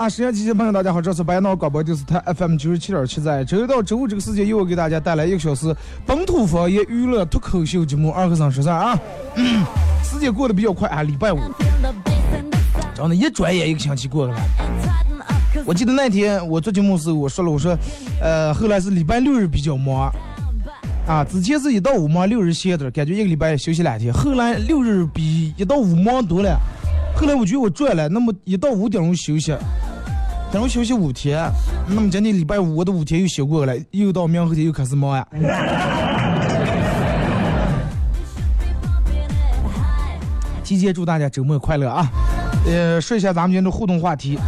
啊，时间机器朋友，大家好，这是白闹广播电视台 FM 九十七点七，在周一到周五这个时间，又给大家带来一个小时本土方言娱乐脱口秀节目《二和尚说事儿》啊。嗯时间过得比较快啊，礼拜五，真的，一转眼一个星期过去了。我记得那天我做节目时，我说了，我说，呃，后来是礼拜六日比较忙，啊，之前是一到五忙，六日歇着，感觉一个礼拜休息两天。后来六日比一到五忙多了，后来我觉得我赚了，那么一到五点钟休息，等我休息五天，那么今天礼拜五我的五天又休过了，又到明后天又开始忙呀。提前祝大家周末快乐啊！呃，说一下咱们今天的互动话题。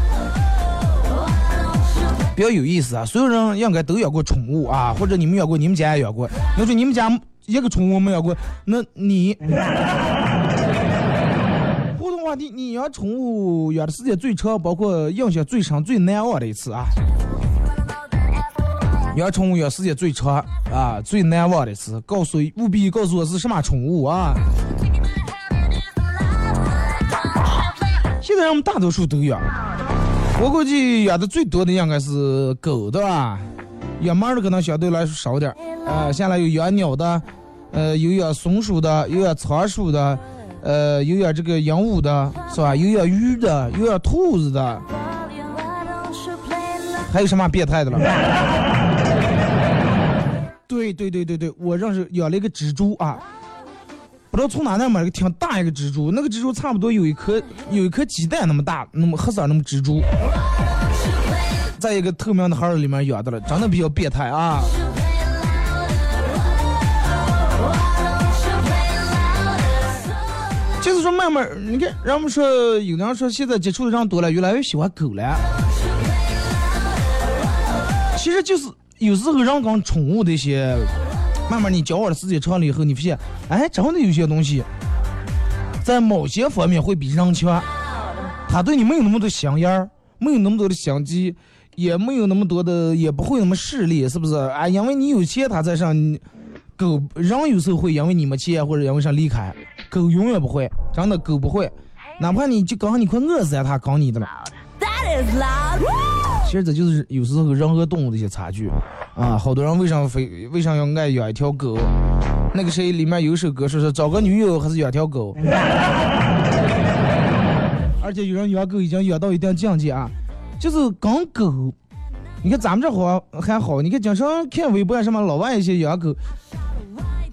比较有意思啊，所有人应该都养过宠物啊，或者你们养过，你们家也养过。要说你们家一个宠物没养过，那你你养宠物养的时间最长，包括印象最深、最难忘的一次啊。养宠物养时间最长啊，最难忘的一次，告诉务必告诉我是什么宠物啊。现在我们大多数都养。我估计养的最多的应该是狗的吧，养猫的可能相对来说少点儿。呃，现在有养鸟的，呃，有养松鼠的，有养仓鼠的，呃，有养这个鹦鹉的，是吧？有养鱼的，有养兔子的，还有什么变态的了？对对对对对，我认识养了一个蜘蛛啊，不知道从哪那买个挺大一个蜘蛛，那个蜘蛛差不多有一颗有一颗鸡蛋那么大，那么黑色那么蜘蛛，在一个透明的盒儿里面养的了，长得比较变态啊。就是说，慢慢，你看，人们说，有的人说，现在接触的人多了，越来越喜欢狗了。其实就是有时候人跟宠物的一些，慢慢你交往的时间长了以后，你发现，哎，真的有些东西，在某些方面会比人强。他对你没有那么多香烟儿，没有那么多的相机，也没有那么多的，也不会那么势利，是不是？啊，因为你有钱，他在上，你狗人有时候会因为你没钱或者因为啥离开，狗永远不会，真的狗不会，哪怕你就刚你快饿死了，它搞你的了。其实这就是有时候人和动物的一些差距啊。好多人为啥非为啥要爱养一条狗？那个谁里面有一首歌说是找个女友还是养条狗？而且有人养狗已经养到一定境界啊，就是跟狗。你看咱们这好还好，你看经常看微博啊什么老外一些养狗，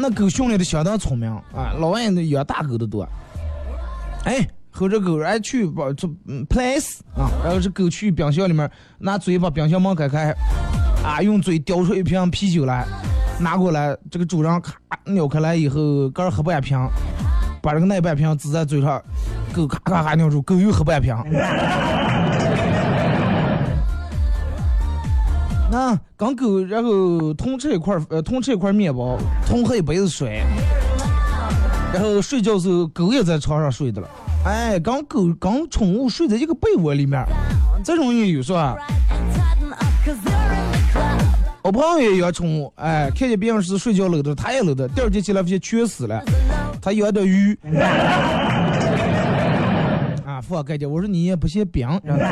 那狗训练的相当聪明啊，老外那养大狗的多。哎，和这狗哎去把这嗯 place 啊，然后这狗去冰箱里面拿嘴把冰箱门开开，啊，用嘴叼出一瓶啤酒来，拿过来，这个主人咔咬开来以后，个儿喝半瓶，把这个那半瓶滋在嘴上，狗咔咔咔咬住，狗又喝半瓶。那跟狗，然后同吃一块呃，同吃一块面包，同喝一杯子水，然后睡觉时候狗也在床上睡的了，哎，跟狗跟宠物睡在一个被窝里面，这种也有是吧？我朋友也养宠物，哎，看见别人是睡觉搂的，他也搂的，第二天起来发现全死了，他养的鱼。啊，富尔盖讲，我说你也不嫌冰。然后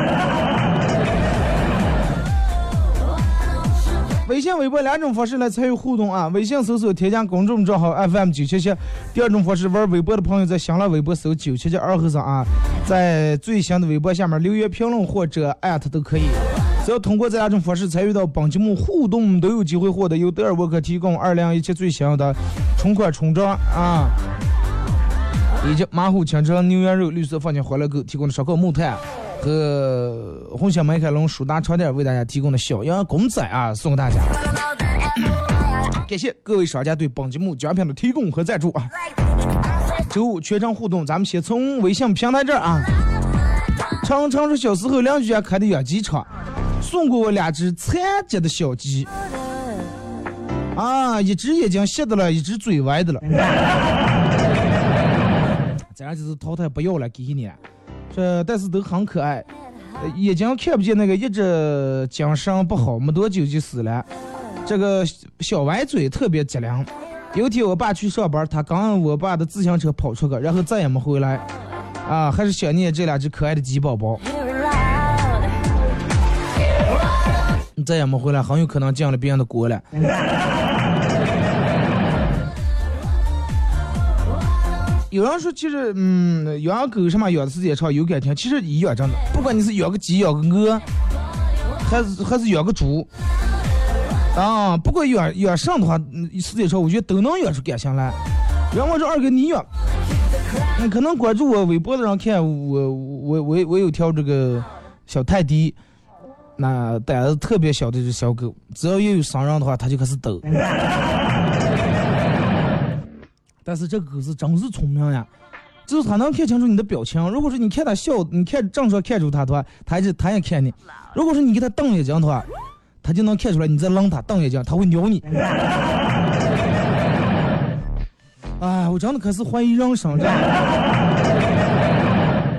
微信、微博两种方式来参与互动啊！微信搜索添加公众账号 FM 九七七，第二种方式玩微博的朋友在新浪微博搜九七七二和尚啊，在最新的微博下面留言评论或者艾特都可以。只要通过这两种方式参与到本节目互动，都有机会获得由德尔沃克提供二零一七最新的春款春装啊，以及马虎清蒸牛羊肉绿色放进欢乐购提供的烧烤木炭和红星美凯龙舒达床垫为大家提供的小羊公仔啊，送给大家。感谢各位商家对本节目奖品的提供和赞助啊！周五全程互动，咱们先从微信平台这儿啊。常常是小时候邻居家开的养鸡场，送过我两只残疾的小鸡，啊，一只眼睛瞎的了，一只嘴歪的了，咱就是淘汰不要了，给你。这但是都很可爱，眼睛看不见那个，一直精神不好，没多久就死了。这个小歪嘴特别机灵。有天我爸去上班，他刚我爸的自行车跑出去，然后再也没回来。啊，还是想念这两只可爱的鸡宝宝。你再也没回来，很有可能进了别人的国了。有人说，其实，嗯，养狗什么养的时间长有感情，其实一样真的。不管你是养个鸡、养个鹅，还是还是养个猪，啊，不管养养啥的话，时间长，我觉得都能养出感情来。然后这二哥你养，你可能关注我微博的人看我我我我有条这个小泰迪，那胆子特别小的这小狗，只要一有生人的话，它就开始抖。但是这狗是真是聪明呀，就是它能看清楚你的表情。如果说你看它笑，你看正常看住它的话，它就它也看你；如果说你给它瞪眼睛的话，它就能看出来你在瞪它，瞪眼睛，它会咬你。哎，我真的开始怀疑人生，这样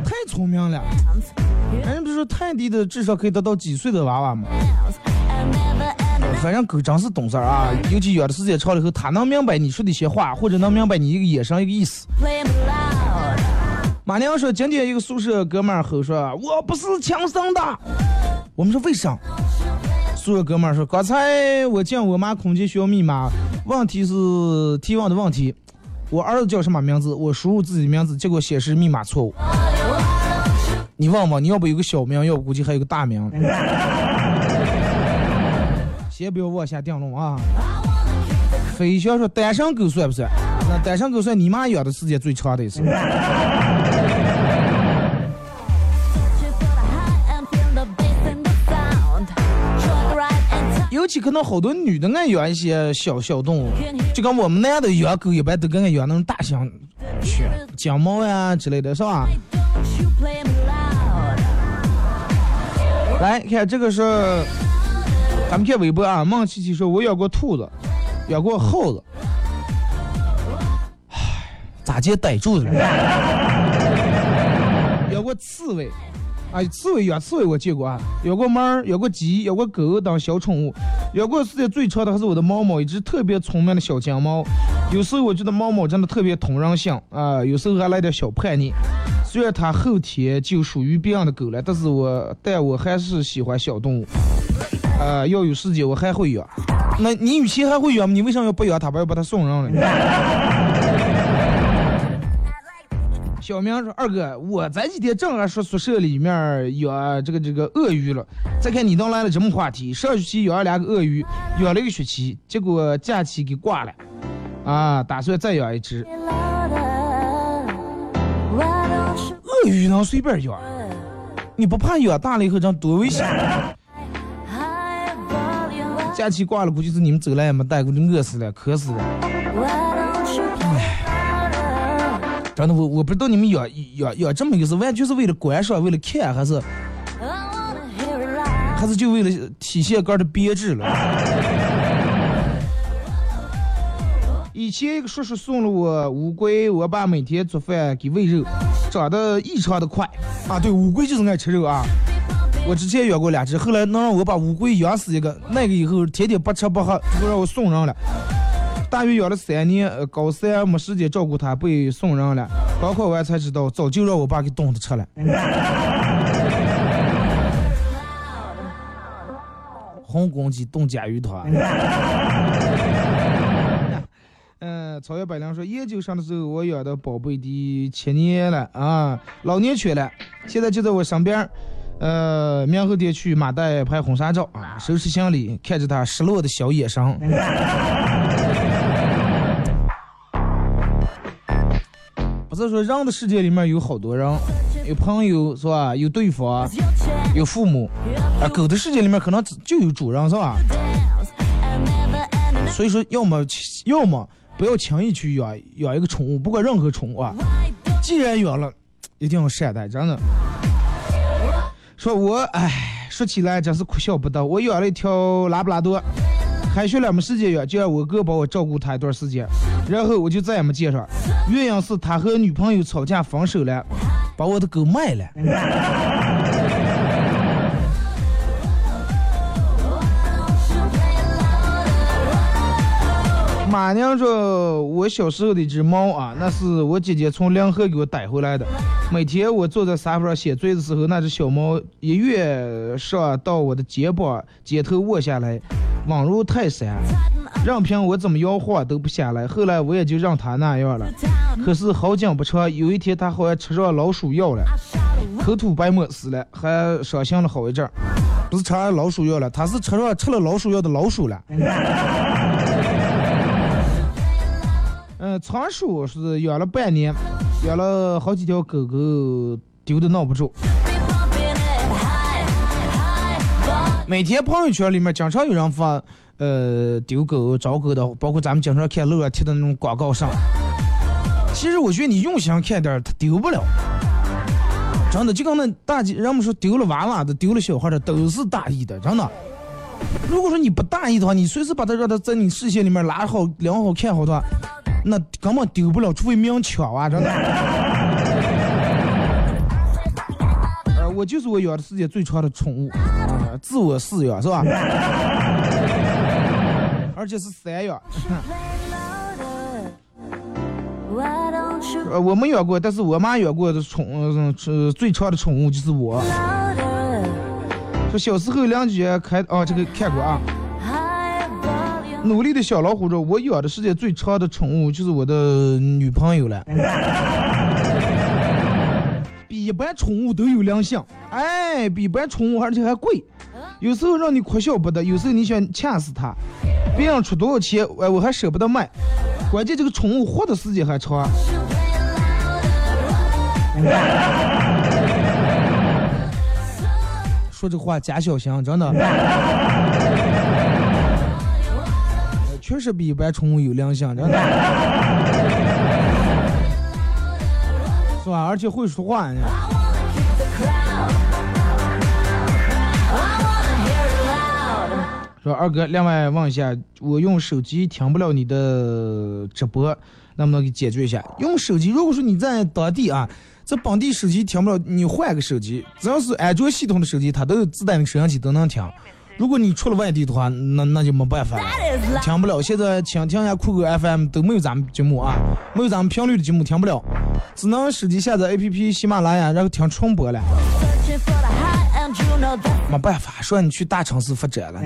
太聪明了。人家不是说泰迪的智商可以达到几岁的娃娃吗？反正狗真是懂事儿啊，尤其养的时间长了以后，它能明白你说的一些话，或者能明白你一个眼神一个意思。马娘说，今天一个宿舍哥们儿吼说：“我不是强生的。”我们说为啥？宿舍哥们儿说：“刚才我进我妈空间需要密码，问题是提问的问题，我儿子叫什么名字？我输入自己的名字，结果显示密码错误。你问问，你要不有个小名，要不估计还有个大名。先不要往下定论啊。飞翔说单身狗算不算？那单身狗算你妈养的时间最长的一次。尤其可能好多女的爱养一些小小动物，就跟我们那样的养狗一般都跟爱养那种大型犬、金毛呀之类的，是吧？来看这个是。咱们看微博啊，孟琪琪说，我养过兔子，养过耗子，唉，咋接逮住的了？养过刺猬，啊，刺猬养刺猬我见过啊，养过猫儿，养过鸡，养过狗当小宠物，养过时间最长的还是我的猫猫，一只特别聪明的小金猫。有时候我觉得猫猫真的特别通人性啊，有时候还来点小叛逆。虽然它后天就属于别人的狗了，但是我但我还是喜欢小动物。啊，要有时间我还会养。那你与其还会养，你为啥要不养它，不要把它送人了？小明说：“二哥，我这几天正好说宿舍里面养这个这个鳄鱼了。再看你都来了什么话题？上学期养了两个鳄鱼，养了一个学期，结果假期给挂了。啊，打算再养一只。鱼能随便养？你不怕养大了以后这样多危险？假期挂了，估计是你们走了也没带过，饿死了，渴死了。真的，我我不知道你们养养养这么一个是完全是为了观赏，为了看，还是还是就为了体现个的别致了。以前一个叔叔送了我乌龟，我爸每天做饭给喂肉，长得异常的快啊。对，乌龟就是爱吃肉啊。我之前养过两只，后来能让我把乌龟养死一个，那个以后天天不吃不喝，就让我送人了。大约养了三年，呃，高三没时间照顾它，被送人了。高考完才知道，早就让我爸给冻着吃了。红公鸡冻甲鱼团。嗯，草原百灵说，研究生的时候我养的宝贝的七年了啊，老年犬了，现在就在我身边儿。呃，明后天去马代拍婚纱照啊，收拾行李，看着它失落的小眼神。不是说人的世界里面有好多人，有朋友是吧？有对方，有父母。啊，狗的世界里面可能就有主人是吧？所以说，要么要么不要轻易去养养一个宠物，不管任何宠物啊。既然养了，一定要善待，真的。说我哎，说起来真是哭笑不得。我养了一条拉布拉多，开学了没时间养，就让我哥帮我照顾它一段时间，然后我就再也没见上。原因是他和女朋友吵架分手了，把我的狗卖了。马娘说：“我小时候的一只猫啊，那是我姐姐从临河给我带回来的。每天我坐在沙发上写作业的时候，那只小猫一跃上到我的肩膀，肩头卧下来，稳如泰山，任凭我怎么摇晃都不下来。后来我也就让它那样了。可是好景不长，有一天它好像吃上老鼠药了，口吐白沫死了，还伤心了好一阵。不是吃老鼠药了，它是吃上吃了老鼠药的老鼠了。”仓鼠是养了半年，养了好几条狗狗，丢的闹不住。每天朋友圈里面经常有人发，呃，丢狗、找狗的，包括咱们经常看路上贴的那种广告上。其实我觉得你用心看点，它丢不了。真的，就跟那大姐人们说丢了娃娃的、丢了小孩的，都是大意的，真的。如果说你不大意的话，你随时把它让它在你视线里面拉好、量好、看好的话。那根本丢不了，除非明抢啊！真的。呃，我就是我养的世界最长的宠物，呃，自我饲养是吧？而且是散养。呃，我没养过，但是我妈养过的宠，呃，最长的宠物就是我。说小时候邻居开，哦，这个看过啊。努力的小老虎说：“我养的世界最长的宠物就是我的女朋友了，比一般宠物都有良心，哎，比一般宠物而且还贵，有时候让你哭笑不得，有时候你想掐死它，别人出多少钱，哎，我还舍不得卖，关键这个宠物活的时间还长。说这话假小心，真的。”确实比一般宠物有良心，真的，是吧？而且会说话呢。说二哥，另外问一下，我用手机听不了你的直播，能不能给解决一下？用手机，如果说你在当地啊，在本地手机听不了，你换个手机，只要是安卓系统的手机，它都有自带的摄像机，都能听。如果你出了外地的话，那那就没办法了，听不了。现在听一下酷狗 FM 都没有咱们节目啊，没有咱们频率的节目听不了，只能手机下载 APP 喜马拉雅，然后听重播了。没办法，说你去大城市发展了。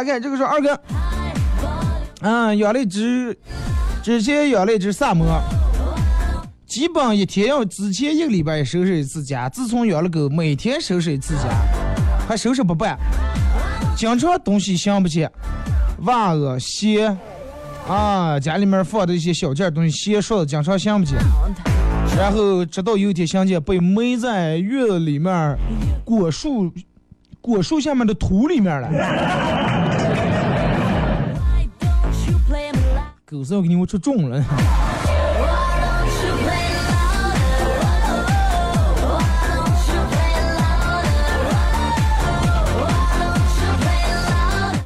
来看这个是二哥，嗯，养了一只，之前养了一只萨摩，基本一天要之前一个礼拜收拾一次家，自从养了狗，每天收拾一次家，还收拾不办，经常东西想不起，袜子、鞋，啊，家里面放的一些小件东西，鞋、刷子，经常想不起。然后直到有一天想见被埋在院子里面果树果树下面的土里面了狗子要给你我出众了。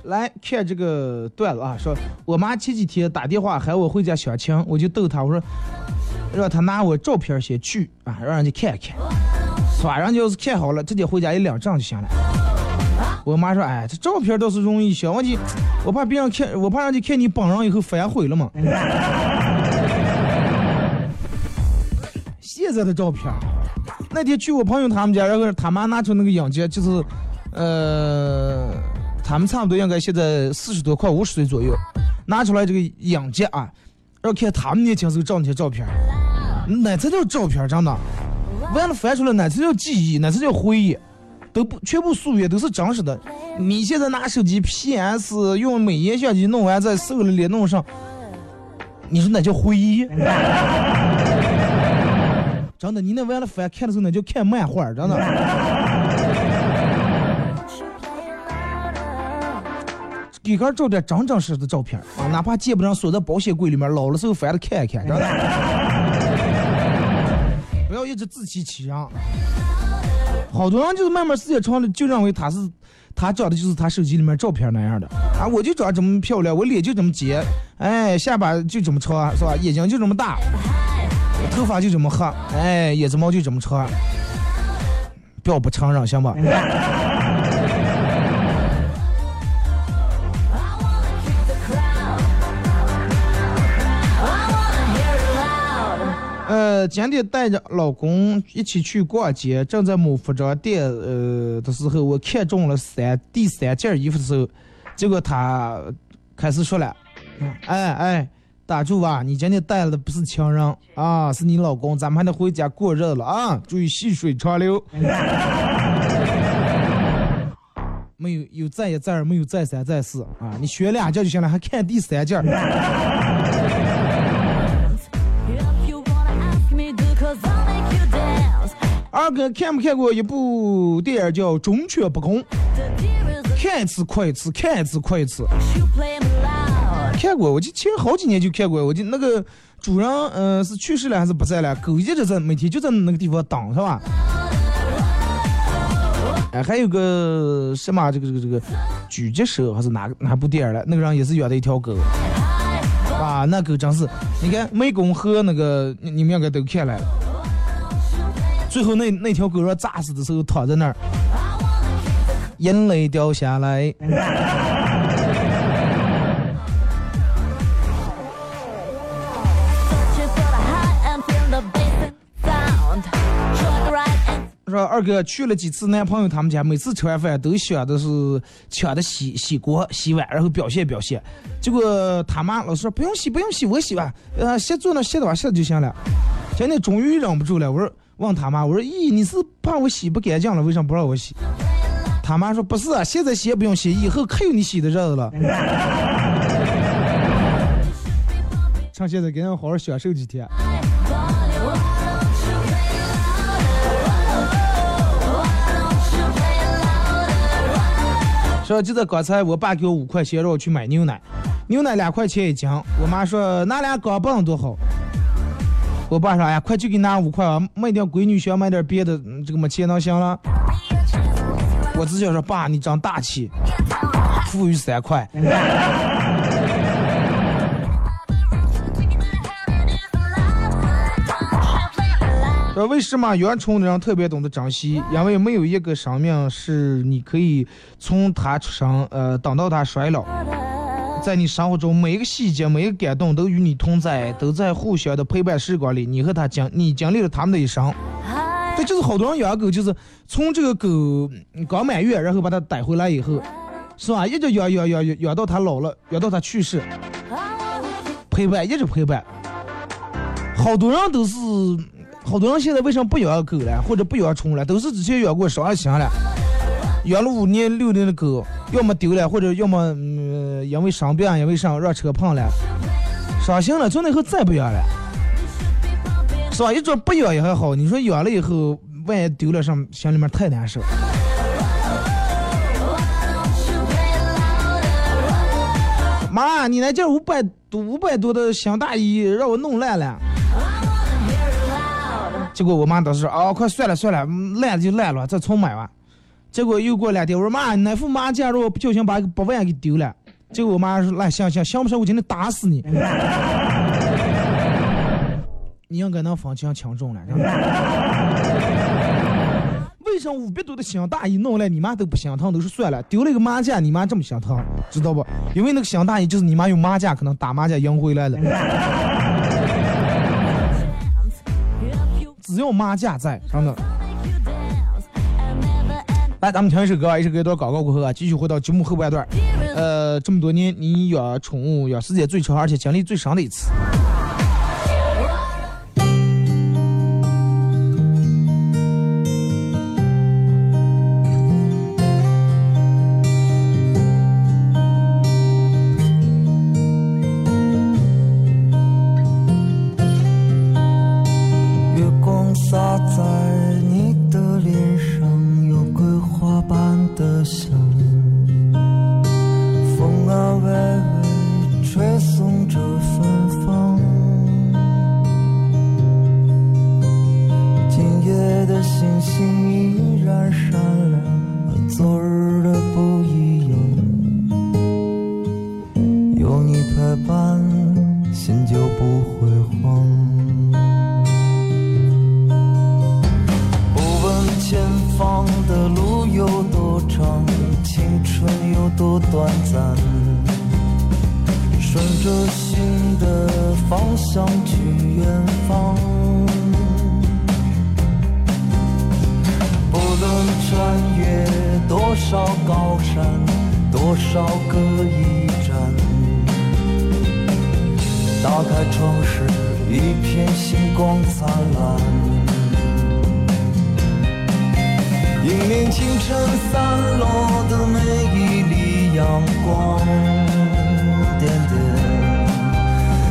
来看这个段子啊说我妈前几天打电话喊我回家相亲我就逗她我说让她拿我照片先去啊让人家看看。反正就是看好了直接回家一领证就行了。我妈说，哎，这照片倒是容易，小问题，我怕别人看，我怕人家看你本人以后反悔了嘛。现在的照片，那天去我朋友他们家，然后他妈拿出那个影件，就是，呃，他们差不多应该现在四十多快五十岁左右，拿出来这个影件啊，然后看他们年轻时候照那些照片，哪才叫照片？真的，完了翻出来哪才叫记忆，哪才叫回忆，都不全部溯源，都是真实的。你现在拿手机 PS 用美颜相机弄完再瘦了脸弄上，你说那叫回忆？真的，你那完了翻看的时候那叫看漫画，真的。给个照点真真实实的照片啊，哪怕见不上锁在保险柜里面，老了时候翻着看一看，真的。不要一直自欺欺人。好多人就是慢慢时间长了，就认为他是他长的就是他手机里面照片那样的啊，我就长这么漂亮，我脸就这么尖，哎，下巴就这么长，是吧？眼睛就这么大，头发就这么黑，哎，眼睫毛就这么长。不要不承认行吧？呃，今天带着老公一起去逛街，正在某服装店呃的时候，我看中了三第三件衣服的时候，结果他开始说了，哎哎，打住吧，你今天带的不是情人啊，是你老公，咱们还得回家过日子了啊，注意细水长流。没有有再一再二，没有再三再四啊！你学两件就行了，还看第三件。二哥看没看过一部电影叫《忠犬不公》看一次哭一次，看一次哭一次。看过，我就其实好几年就看过。我就那个主人，嗯、是去世了还是不在了？狗一直在每天就在那个地方等，是吧？哎，还有个什么这个这个这个狙击手还是哪个哪部电影了？那个人也是养的一条狗，啊，那狗真是，你看湄公河那个你你们应该都看了。最后那那条狗让炸死的时候躺在那儿，眼泪掉下来。说二哥去了几次男朋友他们家，每次吃完饭都想的是抢着洗洗锅、洗碗，然后表现表现。结果他妈老说不用洗，不用洗，我洗吧，呃，先坐那歇着吧，歇着就行了。今天终于忍不住了，我说问他妈，我说咦，你是怕我洗不干净了，为什么不让我洗？他妈说不是啊，现在洗也不用洗，以后可有你洗的日子了。趁现在给人好好享受几天。说就在刚才，我爸给我五块钱让我去买牛奶，牛奶两块钱一斤。我妈说拿俩钢镚多好。我爸说哎呀，快去给拿五块啊，买点闺女想买点别的，这个没钱能行了。我只想说爸，你长大气，富裕三块。说为什么原宠的人特别懂得珍惜？因为没有一个生命是你可以从他出生，呃，等到他衰老，在你生活中每一个细节、每一个感动都与你同在，都在互相的陪伴时光里，你和他经你经历了他们的一生。这就是好多人养狗，就是从这个狗嗯刚满月，然后把它带回来以后，是吧？一直养养养养养到它老了，养到它去世，陪伴一直陪伴。好多人都是，好多人现在为什么不养狗了，或者不养宠物了，都是之前养过伤了心了，养了五年六年的狗，要么丢了，或者要么嗯因为生病，因为啥让车碰了，伤心了，从那以后再不养了。是吧？一种不养也还好，你说养了以后，万一丢了上，心里面太难受。妈，你那件五百多五百多的新大衣让我弄烂了。结果我妈当时说：“啊，快算了算了，烂了就烂了，再重买吧。”结果又过两天，我说妈，那副马甲让我不小心把一个八万给丢了。结果我妈说：“来，行行，行不行？我今天打死你。”你应该能分清轻重了。为什么五百多的新大衣弄来你妈都不心疼，都是算了，丢了一个马甲，你妈这么心疼，知道不？因为那个新大衣就是你妈用马甲可能打马甲赢回来了。只要马甲在，真的。来，咱们听一首歌，一首歌一段广告过后啊，继续回到节目后半段。呃，这么多年你养宠物养时间最长，而且经历最伤的一次夜心就不会慌，不问前方的路有多长，青春有多短暂，顺着心的方向去远方，不论穿越多少高山，多少个夜。打开窗时一片星光灿烂迎面清晨散落的每一缕阳光点点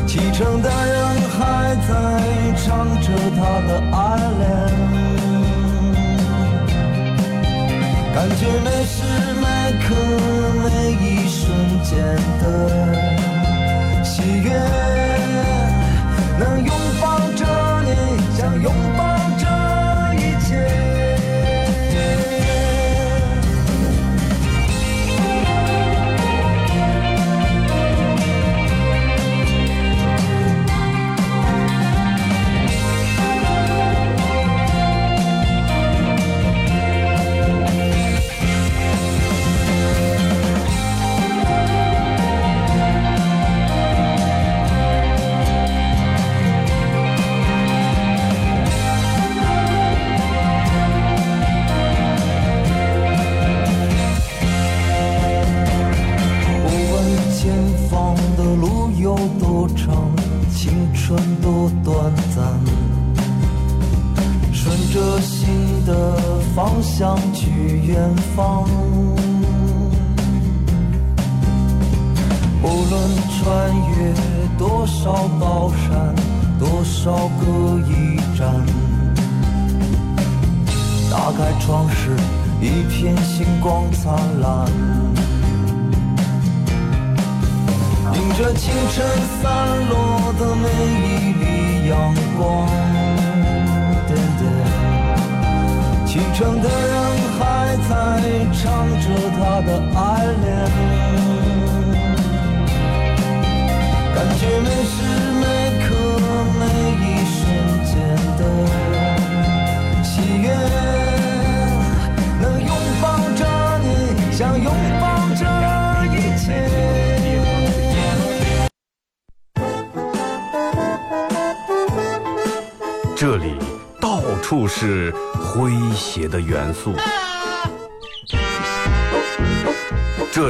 启程的人还在唱着他的爱恋感觉每时每刻每一瞬间的喜悦。能拥。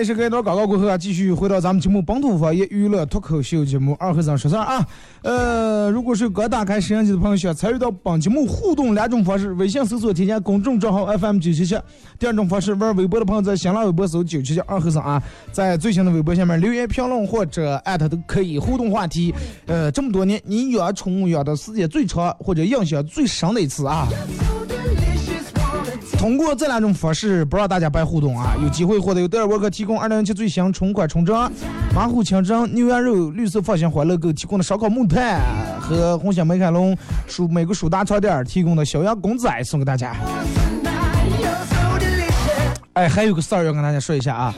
开始，一段广告过后啊，继续回到咱们节目本土方言娱乐脱口秀节目二和尚说事儿啊。呃，如果是刚打开摄像机的朋友，想参与到本节目互动两种方式：微信搜索添加公众账号 FM 九七七；第二种方式，玩微博的朋友在新浪微博搜九七七二和尚啊，在最新的微博下面留言评论或者艾特都可以互动话题。呃，这么多年，你养宠物养的时间最长或者印象最深的一次啊？通过这两种方式，不让大家白互动啊，有机会获得由德尔沃克提供2017最新春款春装、马虎清蒸、牛羊肉、绿色放心欢乐购提供的烧烤木炭和红星美凯龙属美国属大超店提供的小羊公仔送给大家。哎，还有个事儿要跟大家说一下啊，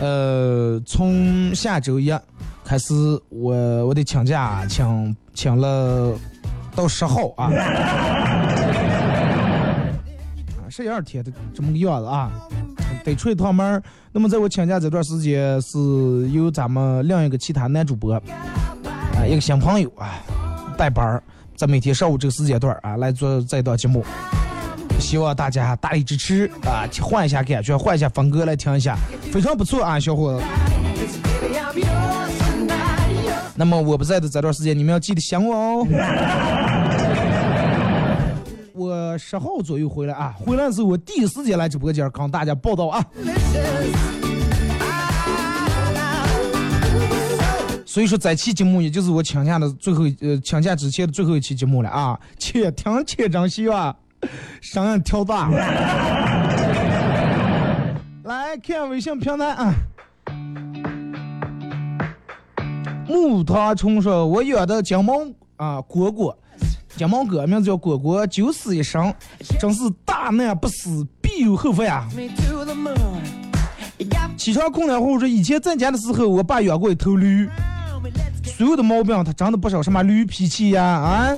呃，从下周一开始，我我得请假，请请了到十号，啊，十一二天的这么个样子啊，得出一趟门。那么在我请假这段时间，是由咱们另一个其他男主播，啊，一个新朋友啊，带班儿，在每天上午这个时间段啊，来做这一档节目。希望大家大力支持啊，换一下感觉，换一下风格来听一下，非常不错啊，小伙子。那么我不在的这段时间，你们要记得想我哦。我十号左右回来啊，回来的时候我第一时间来直播间跟大家报道啊。所以说这期节目也就是我请假的最后呃请假之前的最后一期节目了啊，且听且珍惜啊，声音调大。来看微信平台啊。木糖虫说：“我养的金毛啊蝈蝈，金毛哥名字叫果果，九死一生，真是大难不死，必有后福呀起床困了后说，以前在家的时候，我爸养过一头驴所有的毛病他长得不少，什么驴脾气呀，啊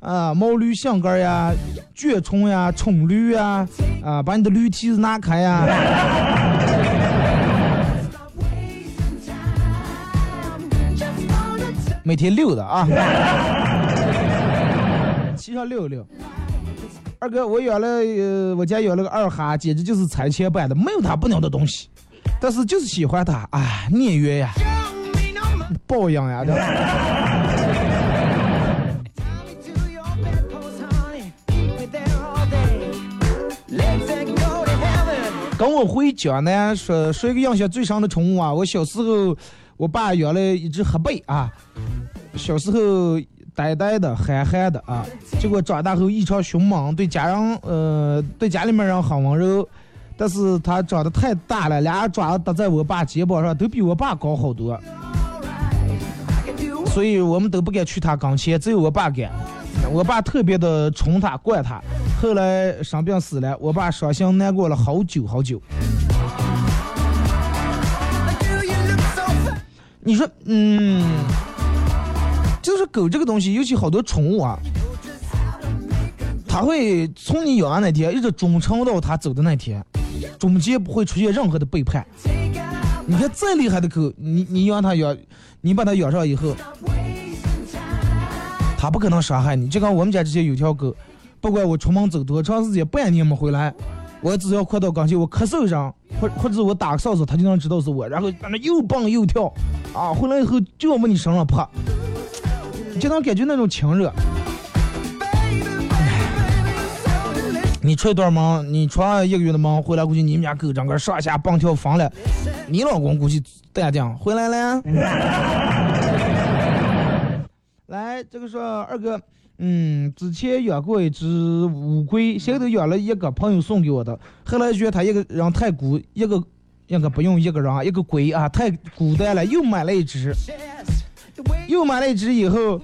啊毛驴性格呀，倔虫呀，宠驴呀，啊把你的驴蹄子拿开呀。”每天溜达啊，骑要遛一遛。二哥，我养了、呃，我家养了个二哈，简直就是拆迁版的，没有他不鸟的东西，但是就是喜欢他，哎，孽缘呀，抱养呀，对吧？跟我回家呢，说说一个印象最深的宠物啊，我小时候，我爸养了一只黑背啊，小时候。呆呆的、憨憨的啊，结果长大后异常凶猛，对家人呃对家里面人很温柔，但是他长得太大了，俩爪子搭在我爸肩膀上，都比我爸高好多，所以我们都不敢去他跟前，只有我爸敢。我爸特别的宠他、惯他，后来生病死了，我爸伤心难过了好久好久。你说，嗯，就是狗这个东西，尤其好多宠物啊，它会从你养的那天一直忠诚到它走的那天，中间不会出现任何的背叛。你看再厉害的狗，你你养它养，你把它养上以后，它不可能伤害你。就跟我们家之前有条狗，不管我出门走多长时间，半年没回来，我只要快到跟前，我咳嗽一声，或或者我打个哨子，它就能知道是我，然后在那又蹦又跳，啊，回来以后就要往你身上扑，就能感觉那种亲热。你出一段门，你出一个月的门，回来估计你们家狗整个上下蹦跳房了，你老公估计淡定回来了。来，这个说二哥，嗯，之前养过一只乌龟，现在养了一个朋友送给我的，后来觉得他一个人太孤，一个应该不用一个人啊，一个龟啊太孤单了，又买了一只，又买了一只以后。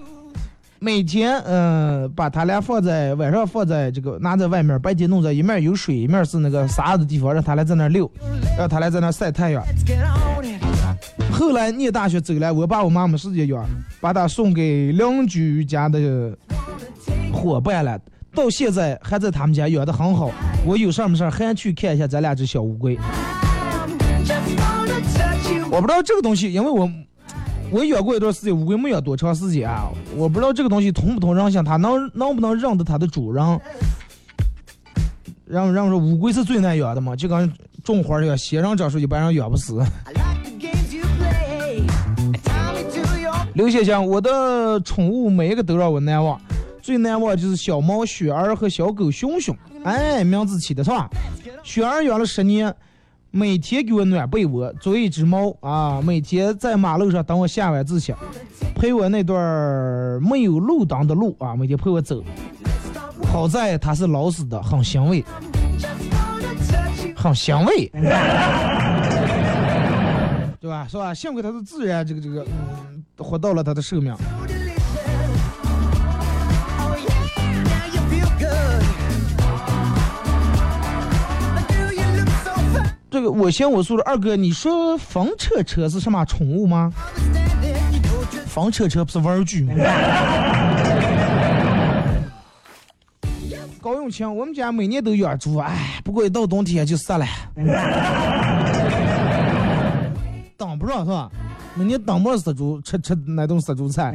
每天，嗯、把它俩放在晚上放在这个拿在外面，白天弄在一面有水，一面是那个沙子地方，让它俩在那儿溜，让它俩在那晒太阳。后来念大学走了，我爸我妈没时间养，把它送给邻居家的伙伴了。到现在还在他们家养的很好，我有事没事还去看一下咱俩只小乌龟。我不知道这个东西，因为我我养过一段时间乌龟，没养多长时间啊，我不知道这个东西通不通人性，它能能不能认得它的主人。让让说乌龟是最难养的嘛，就跟种花一样，仙人掌说一般人养不死。刘先生，我的宠物每一个都让我难忘，最难忘就是小猫雪儿和小狗熊熊。哎，名字起的是吧？雪儿养了十年，每天给我暖被窝，做一只猫啊，每天在马路上等我下晚自习，陪我那段没有路灯的路啊，每天陪我走。好在它是老死的，很欣慰，很欣慰，对吧？是吧？幸亏它是自然这个这个，嗯，活到了它的寿命。我先我说了，二哥，你说房车车是什么宠物吗？房车车不是玩具吗？高永清，我们家每年都养猪，哎，不过一到冬天就死了，挡不上是吧？每年挡不上死猪，吃吃那顿死猪菜。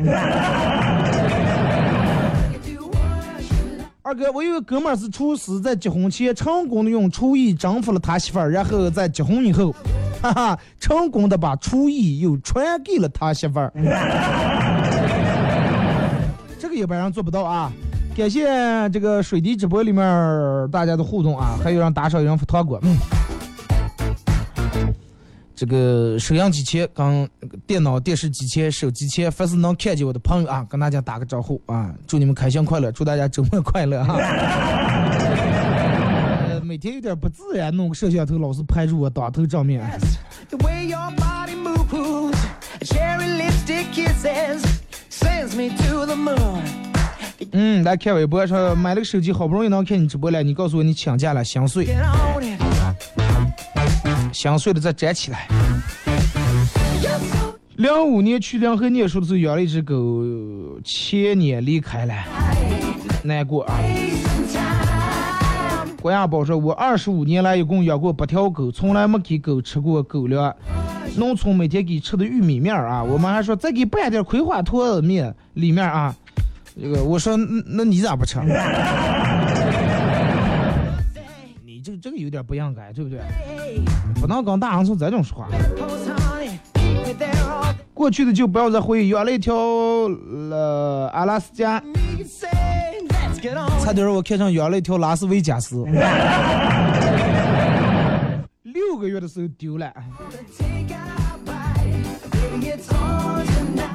二哥，我有个哥们儿是厨师，在结婚前成功的用厨艺征服了他媳妇儿，然后在结婚以后，哈哈，成功的把厨艺又传给了他媳妇儿。这个一般人做不到啊！感谢这个水滴直播里面大家的互动啊，还有让打赏有人发糖果，嗯。这个收音机前、跟电脑、电视机前、手机前，凡是能看见我的朋友啊，跟大家打个招呼啊！祝你们开心快乐，祝大家周末快乐哈！呃，每天有点不自然，弄个摄像头老是拍住我打头正面。嗯，来看微博说买了个手机，好不容易能看你直播了，你告诉我你请假了，心碎，Get on it. 心碎了再站起来。零五年去临河念书的时候养了一只狗，前年离开了，难过啊。郭亚宝说：“我二十五年来一共养过八条狗，从来没给狗吃过狗粮。农村每天给吃的玉米面啊，我妈还说再给拌点葵花坨子面里面啊。这个我说那你咋不吃？你这个这个有点不应该，对不对？不能跟大洋从这种说话。过去的就不要再回忆。养了一条呃阿拉斯加差点儿我看上养了一条拉斯维加斯。六个月的时候丢了。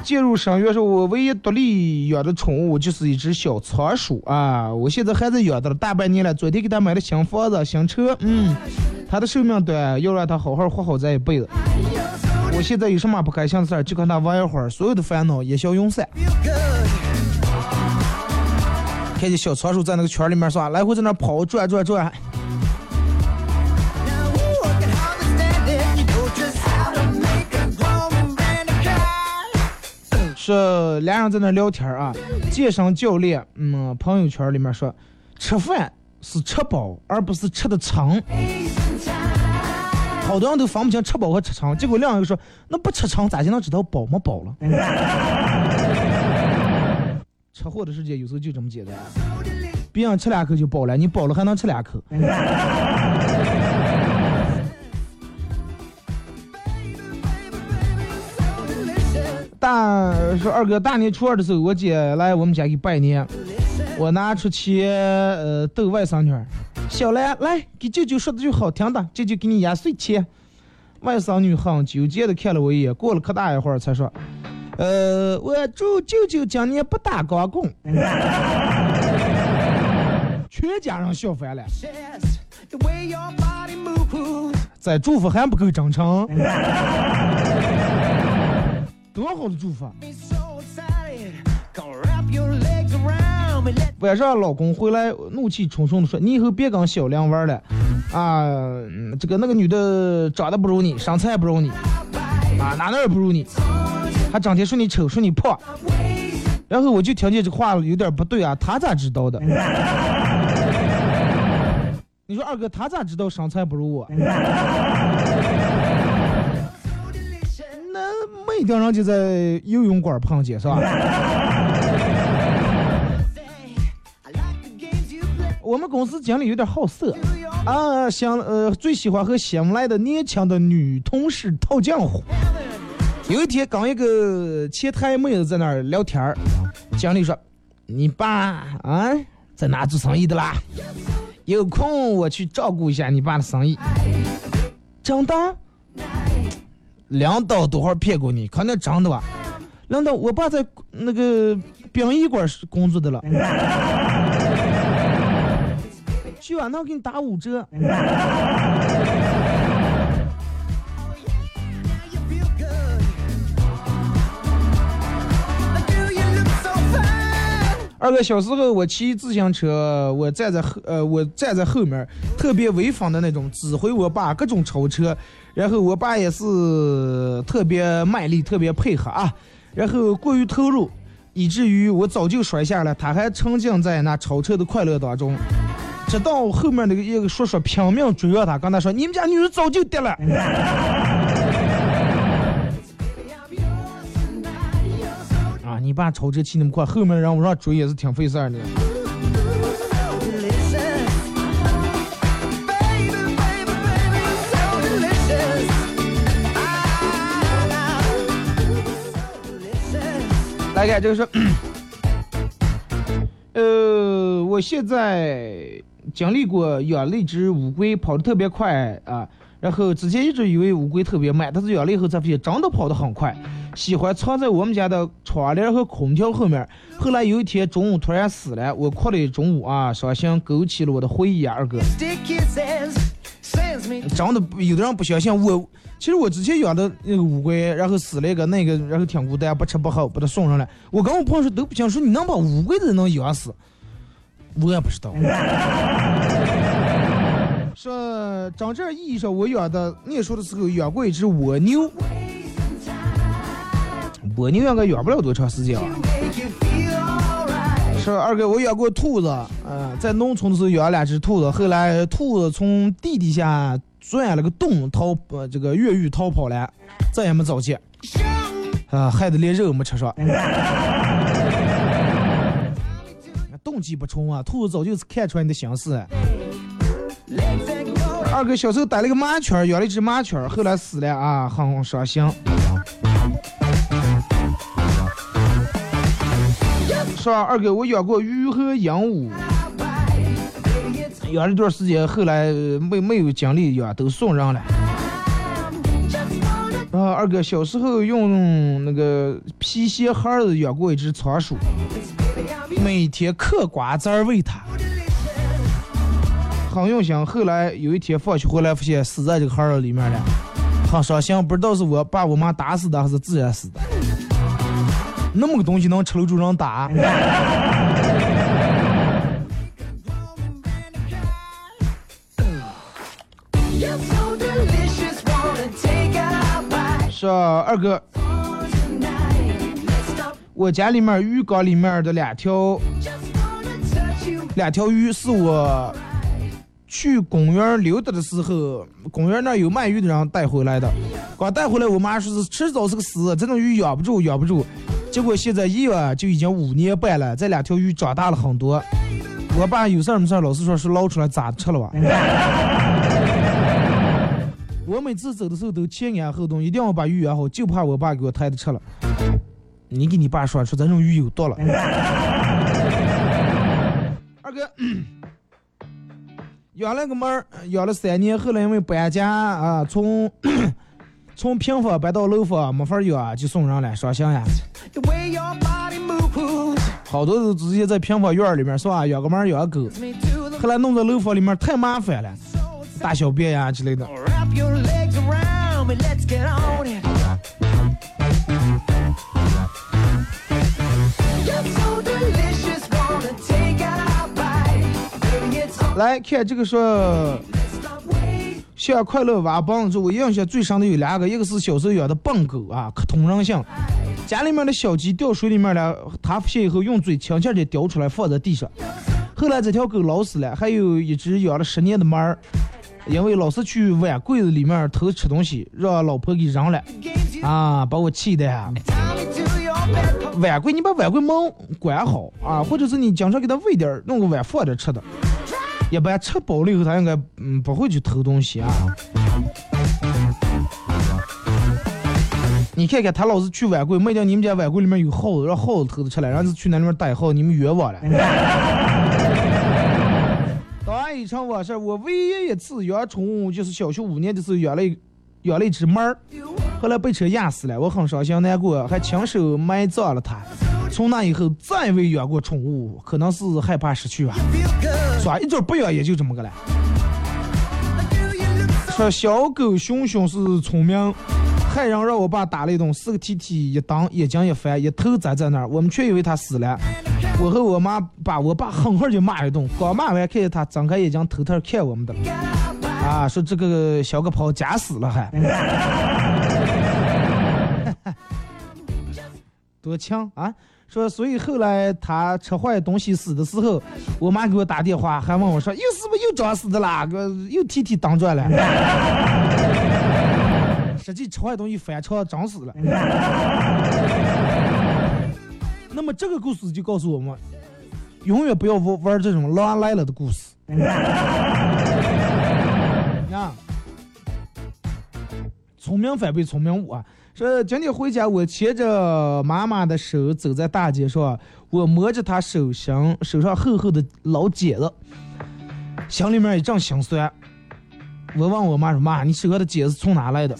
进入声乐时候，我唯一独立养的宠物就是一只小仓鼠啊！我现在还在养着，大半年了。昨天给它买了新房子、新车，嗯，它的寿命短，要让它好好活好这一辈子。我现在有什么不开心的事儿，就跟它玩一会儿，所有的烦恼烟消云散。看见小仓鼠在那个圈里面耍，来回在那跑转转转。说俩人在那聊天啊，健身教练，嗯，朋友圈里面说，吃饭是吃饱，而不是吃的撑。好多人都分不清吃饱和吃撑，结果另一个说，那不吃撑咋就能知道饱没饱了？吃货的世界有时候就这么简单，别人吃两口就饱了，你饱了还能吃两口。大说二哥大年初二的时候，我姐来我们家给拜年，我拿出钱呃逗外甥女儿，小兰来给舅舅说句好听的，舅舅给你压岁钱。外甥女很纠结的看了我一眼，过了可大一会儿才说，呃，我祝舅舅今年不打光棍，全家人笑翻了。在祝福还不够真诚，多好的祝福晚上老公回来，怒气冲冲的说：“你以后别跟小亮玩了，啊，嗯这个那个女的长得不如你，身材不如你，啊，哪哪也不如你，还整天说你丑，说你胖。”然后我就听见这话有点不对啊，他咋知道的？你说二哥他咋知道身材不如我？那没定人就在游泳馆碰见是吧. 我们公司经理有点好色啊，想呃最喜欢和新来的年轻的女同事套近乎。有一天跟一个前台妹子在那儿聊天儿，经理说：“你爸啊在哪做生意的啦？有空我去照顾一下你爸的生意。”真的？领导多少骗过你？肯定真的吧？领导，我爸在那个殡仪馆工作的了。去啊，那我给你打五折。二哥，小时候我骑自行车，我站在后，呃，我站在后面，特别威风的那种，指挥我爸各种超车，然后我爸也是特别卖力，特别配合啊，然后过于投入，以至于我早就摔下了，他还沉浸在那超车的快乐当中。直到后面那个一个叔叔拼命追上他，跟他说：“你们家女儿早就跌了。”你爸超车骑那么快，后面让我让追也是挺费事儿的。来看这个是，呃，我现在经历过养了一只乌龟，跑得特别快啊。然后之前一直以为乌龟特别慢，但是养了以后才发现真的跑得很快，喜欢藏在我们家的窗帘和空调后面。后来有一天中午突然死了，我哭了一中午啊，伤心勾起了我的回忆啊，二哥。真的有的人不相信我，其实我之前养的那个乌龟，然后死了一个那个，然后挺孤单，不吃不喝，把它送上来。我跟我朋友说都不信，说你能把乌龟都能养死，我也不知道。说真正意义上，我养的念书的时候养过一只蜗牛，蜗牛应该养不了多长时间啊。make you feel alright. 是二哥，我养过兔子，呃，在农村的时候养了两只兔子，后来兔子从地底下钻了个洞逃，呃，这个越狱逃跑了，再也没找见，啊、害得连肉没吃上。动机不纯啊，兔子早就是看出来你的心思。二哥小时候逮了个麻雀，养了一只麻雀，后来死了啊，很伤心。是吧？二哥，我养过鱼和鹦鹉，养了一段时间，后来没没有精力养，都送人了。然后二哥小时候用那个皮鞋盒儿子养过一只仓鼠，每天嗑瓜子儿喂它。很用心。后来有一天放学回来，发现死在这个盒儿里面了，很伤心。不知道是我爸我妈打死的，还是自然死的。那么个东西能吃了就让打？是啊，二哥，我家里面鱼缸里面的两条两条鱼是我去公园溜达的时候，公园那有卖鱼的人带回来的。刚带回来，我妈说是迟早是个死，这种鱼养不住，养不住。结果现在一养就已经五年半了，这两条鱼长大了很多。我爸有事儿没事儿老是说是捞出来咋吃了吧。我每次走的时候都前言后动，一定要把鱼养好，就怕我爸给我抬着吃了。你给你爸说说，咱这鱼有毒了。二哥，养了个猫儿，养了三年，后来因为搬家啊，从从平房搬到楼房，没法儿养，就送人了，伤心呀。好多人都直接在平房院里面，是吧？养个猫，养个狗。后来弄到楼房里面，太麻烦了，大小便呀之类的。来，看这个说。像快乐娃棒子，我印象最深的有两个，一个是小时候养的笨狗啊，可通人性。家里面的小鸡掉水里面了，它发现以后用嘴轻轻的叼出来放在地上。后来这条狗老死了，还有一只养了十年的猫儿，因为老是去碗柜子里面偷吃东西，让老婆给扔了啊，把我气的呀。碗柜，你把碗柜门关好啊，或者是你经常给它喂点儿，弄个碗放点吃的。一般吃饱了以后，他应该嗯不会去偷东西啊。你看看，他老是去碗柜，没见你们家碗柜里面有耗子，让耗子偷着吃了，然后是去那里面逮耗子，你们冤枉了。当然一场往事，我唯一一次养宠物就是小学五年的时候养了一养了一只猫儿，后来被车压死了，我很伤心难过，还亲手埋葬了它。从那以后再未养过宠物，可能是害怕失去吧。Feel good. 是吧？一点不养也就这么个了。说小狗熊熊是聪明，害人让我爸打了一顿，四个踢踢一蹬，眼睛一翻，一头栽在那儿，我们却以为他死了。我和我妈把我爸狠狠就骂一顿，刚骂完，看见他睁开眼睛偷偷看我们的。啊，说这个小个跑假死了还，多强啊！说所以后来他吃坏东西死的时候，我妈给我打电话，还问我说又是不是又装死的啦？个又踢踢当转了。实际吃坏东西翻车整死了。那么这个故事就告诉我们，永远不要玩玩这种狼来了的故事。聪明反被聪明误啊！说今天回家，我牵着妈妈的手走在大街上，我摸着她手心手上厚厚的老茧子，心里面一阵心酸。我问我妈说：“妈，你手上的茧子从哪来的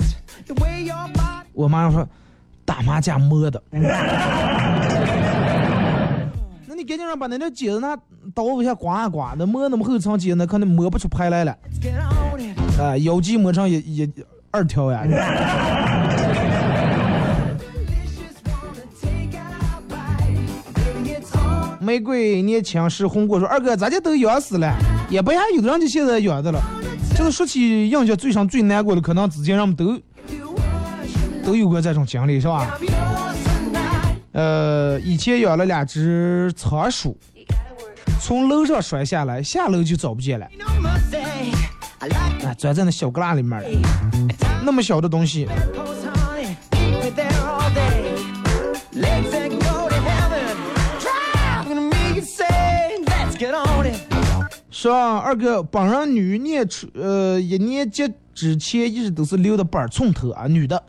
我妈说：“打麻将摸的。”那你赶紧让把那条茧子拿刀往下刮一刮，那磨那么厚层茧，那可能磨不出牌来了。啊，腰肌磨成一一二条呀。玫瑰年轻时红果说：“二哥，咱家都养死了，也不还有的人就现在养的了。就是说起印象最深、最难过的，可能之前人们都都有过这种经历，是吧？呃，以前养了两只仓鼠，从楼上摔下来，下楼就找不见了，啊，钻在那小旮旯里面了。那么小的东西，those, honey. Keep me there all day. Legs that go to heaven. Driving me insane. Let's get on it. 说二哥，本人女念初呃一年级之前一直都是留的板寸头啊，女的。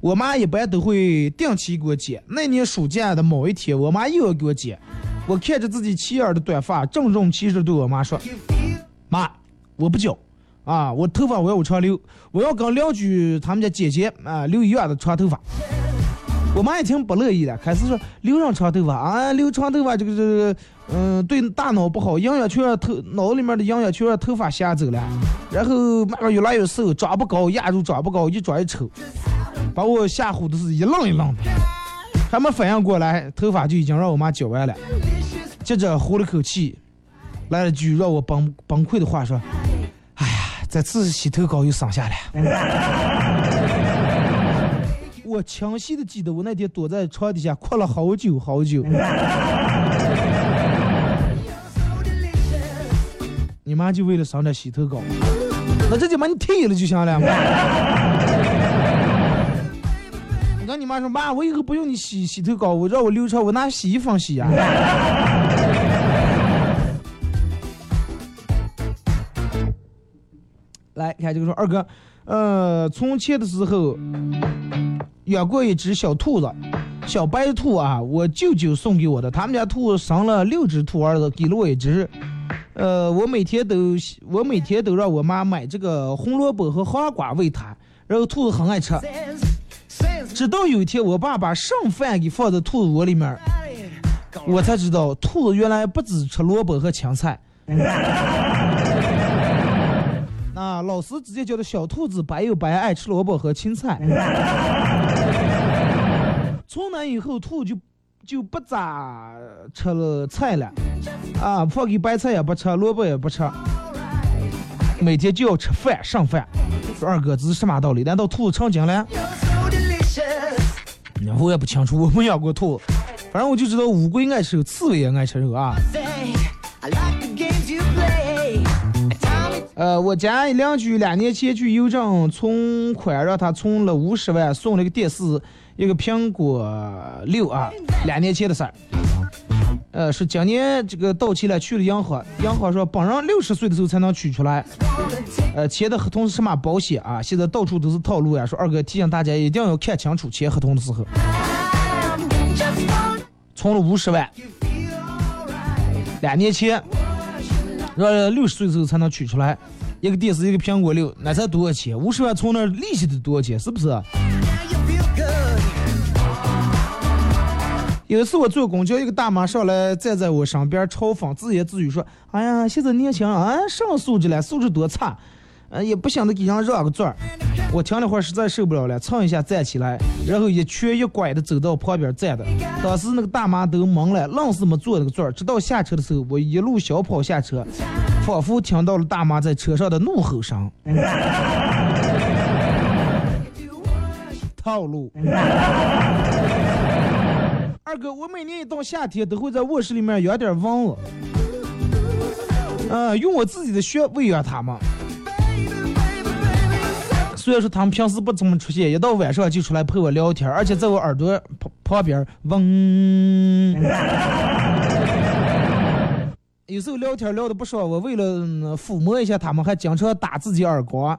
我妈一般都会定期给我剪。那年暑假的某一天，我妈又要给我剪。我看着自己齐耳的短发，郑重其事对我妈说妈，我不剪啊，我头发我要我长留，我要跟邻居他们家姐姐啊留一样的长头发。我妈一听不乐意了，开始说留上长头发啊，留长头发这个这个，嗯，对大脑不好，营养全让头脑里面的营养全让头发吓走了，然后慢慢越来越瘦，长不高，压住长不高，一长一丑，把我吓唬的是一愣一愣的，还没反应过来，头发就已经让我妈剪完了。接着呼了口气，来了句让我崩崩溃的话说：“，这次洗头膏又省下了。”我清晰的记得，我那天躲在床底下哭了好久好久。你妈就为了省点洗头膏，那这就把你剃了就行了嘛。你跟你妈说，妈，我以后不用你洗洗头膏，我让我留长，我拿洗衣粉洗呀、来看这个说二哥，呃，从前的时候养过一只小兔子，小白兔啊，我舅舅送给我的。他们家兔生了六只兔儿子，给了我一只。呃，我每天都我每天都让我妈买这个红萝卜和黄瓜喂它，然后兔子很爱吃。直到有一天，我爸把剩饭给放在兔子窝里面，我才知道兔子原来不只吃萝卜和青菜。老师直接叫的小兔子白又白，爱吃萝卜和青菜。从那以后，兔就就不咋吃了菜了，啊，放给白菜也不吃，萝卜也不吃，每天就要吃饭剩饭。说二哥这是什么道理？难道兔子成精了？我也不清楚，我没养过兔，反正我就知道乌龟爱吃肉，刺猬也爱吃肉啊。呃，我家邻居两年前去邮政存款，让他存了五十万，送了个电视，一个苹果六啊，两年前的事儿。呃，是今年这个到期了，去了银行，银行说本人六十岁的时候才能取出来。呃，签的合同是什么保险啊？现在到处都是套路呀。说二哥提醒大家一定要看清楚签合同的时候。存了五十万，两年前，让六十岁时候才能取出来，一个电视，一个苹果六，那才多少钱？五十万存那儿利息得多少钱？是不是？有一次我坐公交，一个大妈上来站在我身边嘲讽，自言自语说：“哎呀，现在年轻人啊，什么素质了？素质多差，呃，也不想着给人让个座儿。”我听了会儿实在受不了了，蹭一下站起来，然后一瘸一拐的走到旁边站的。当时那个大妈都懵了，愣是没坐那个座儿。直到下车的时候，我一路小跑下车，仿佛听到了大妈在车上的怒吼声。套路。二哥，我每年一到夏天都会在卧室里面养点蚊子，呃，用我自己的血喂养它们。虽然说他们平时不怎么出现，一到晚上就出来陪我聊天，而且在我耳朵旁旁边嗡。有时候聊天聊的不爽，我为了抚摸一下他们，还经常打自己耳光。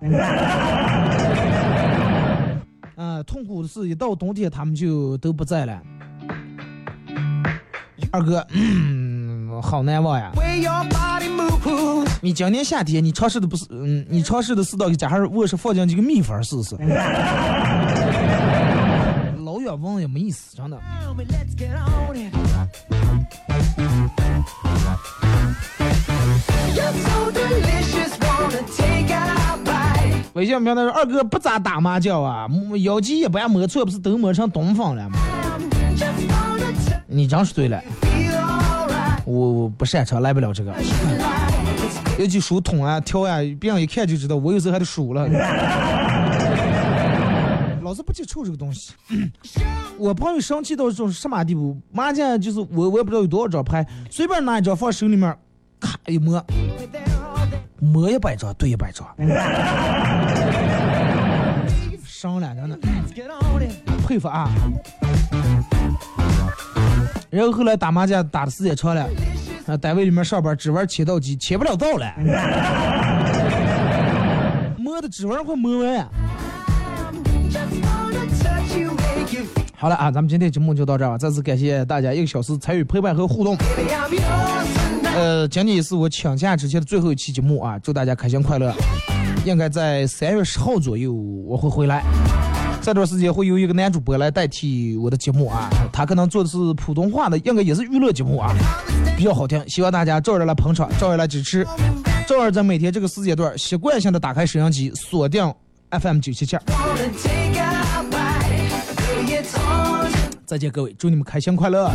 嗯、痛苦的是，一到冬天他们就都不在了。二哥，嗯，好难忘呀！你今年夏天你尝试的不是嗯你尝试的是到你家上卧室放进几个蜜蜂试试。老远望也没意思真的。微信平台说二哥不咋打麻将啊妖姬不般磨错不是都磨成东方了吗你真是对了我我不擅长来不了这个。尤其数筒啊、挑啊，别人一看就知道，我有时候还得数了。老子不接触这个东西。我朋友生气到这种什么地步？麻将就是我我也不知道有多少张牌，随便拿一张放手里面，咔一摸.摸一百张对一百张，商量着呢.佩服啊！然后后来打麻将打的时间长了，啊，单位里面上班只玩切到机，切不了到了，摸的指纹快摸完呀。好了啊，咱们今天节目就到这儿了，再次感谢大家一个小时参与陪伴和互动。呃，今天也是我请假之前的最后一期节目啊，祝大家开心快乐。应该在三月十号左右我会回来，这段时间会有一个男主播来代替我的节目啊，他可能做的是普通话的，应该也是娱乐节目啊，比较好听，希望大家照样来捧场，照样来支持，照样在每天这个时间段习惯性的打开摄像机，锁定 FM 九七七。再见各位，祝你们开心快乐。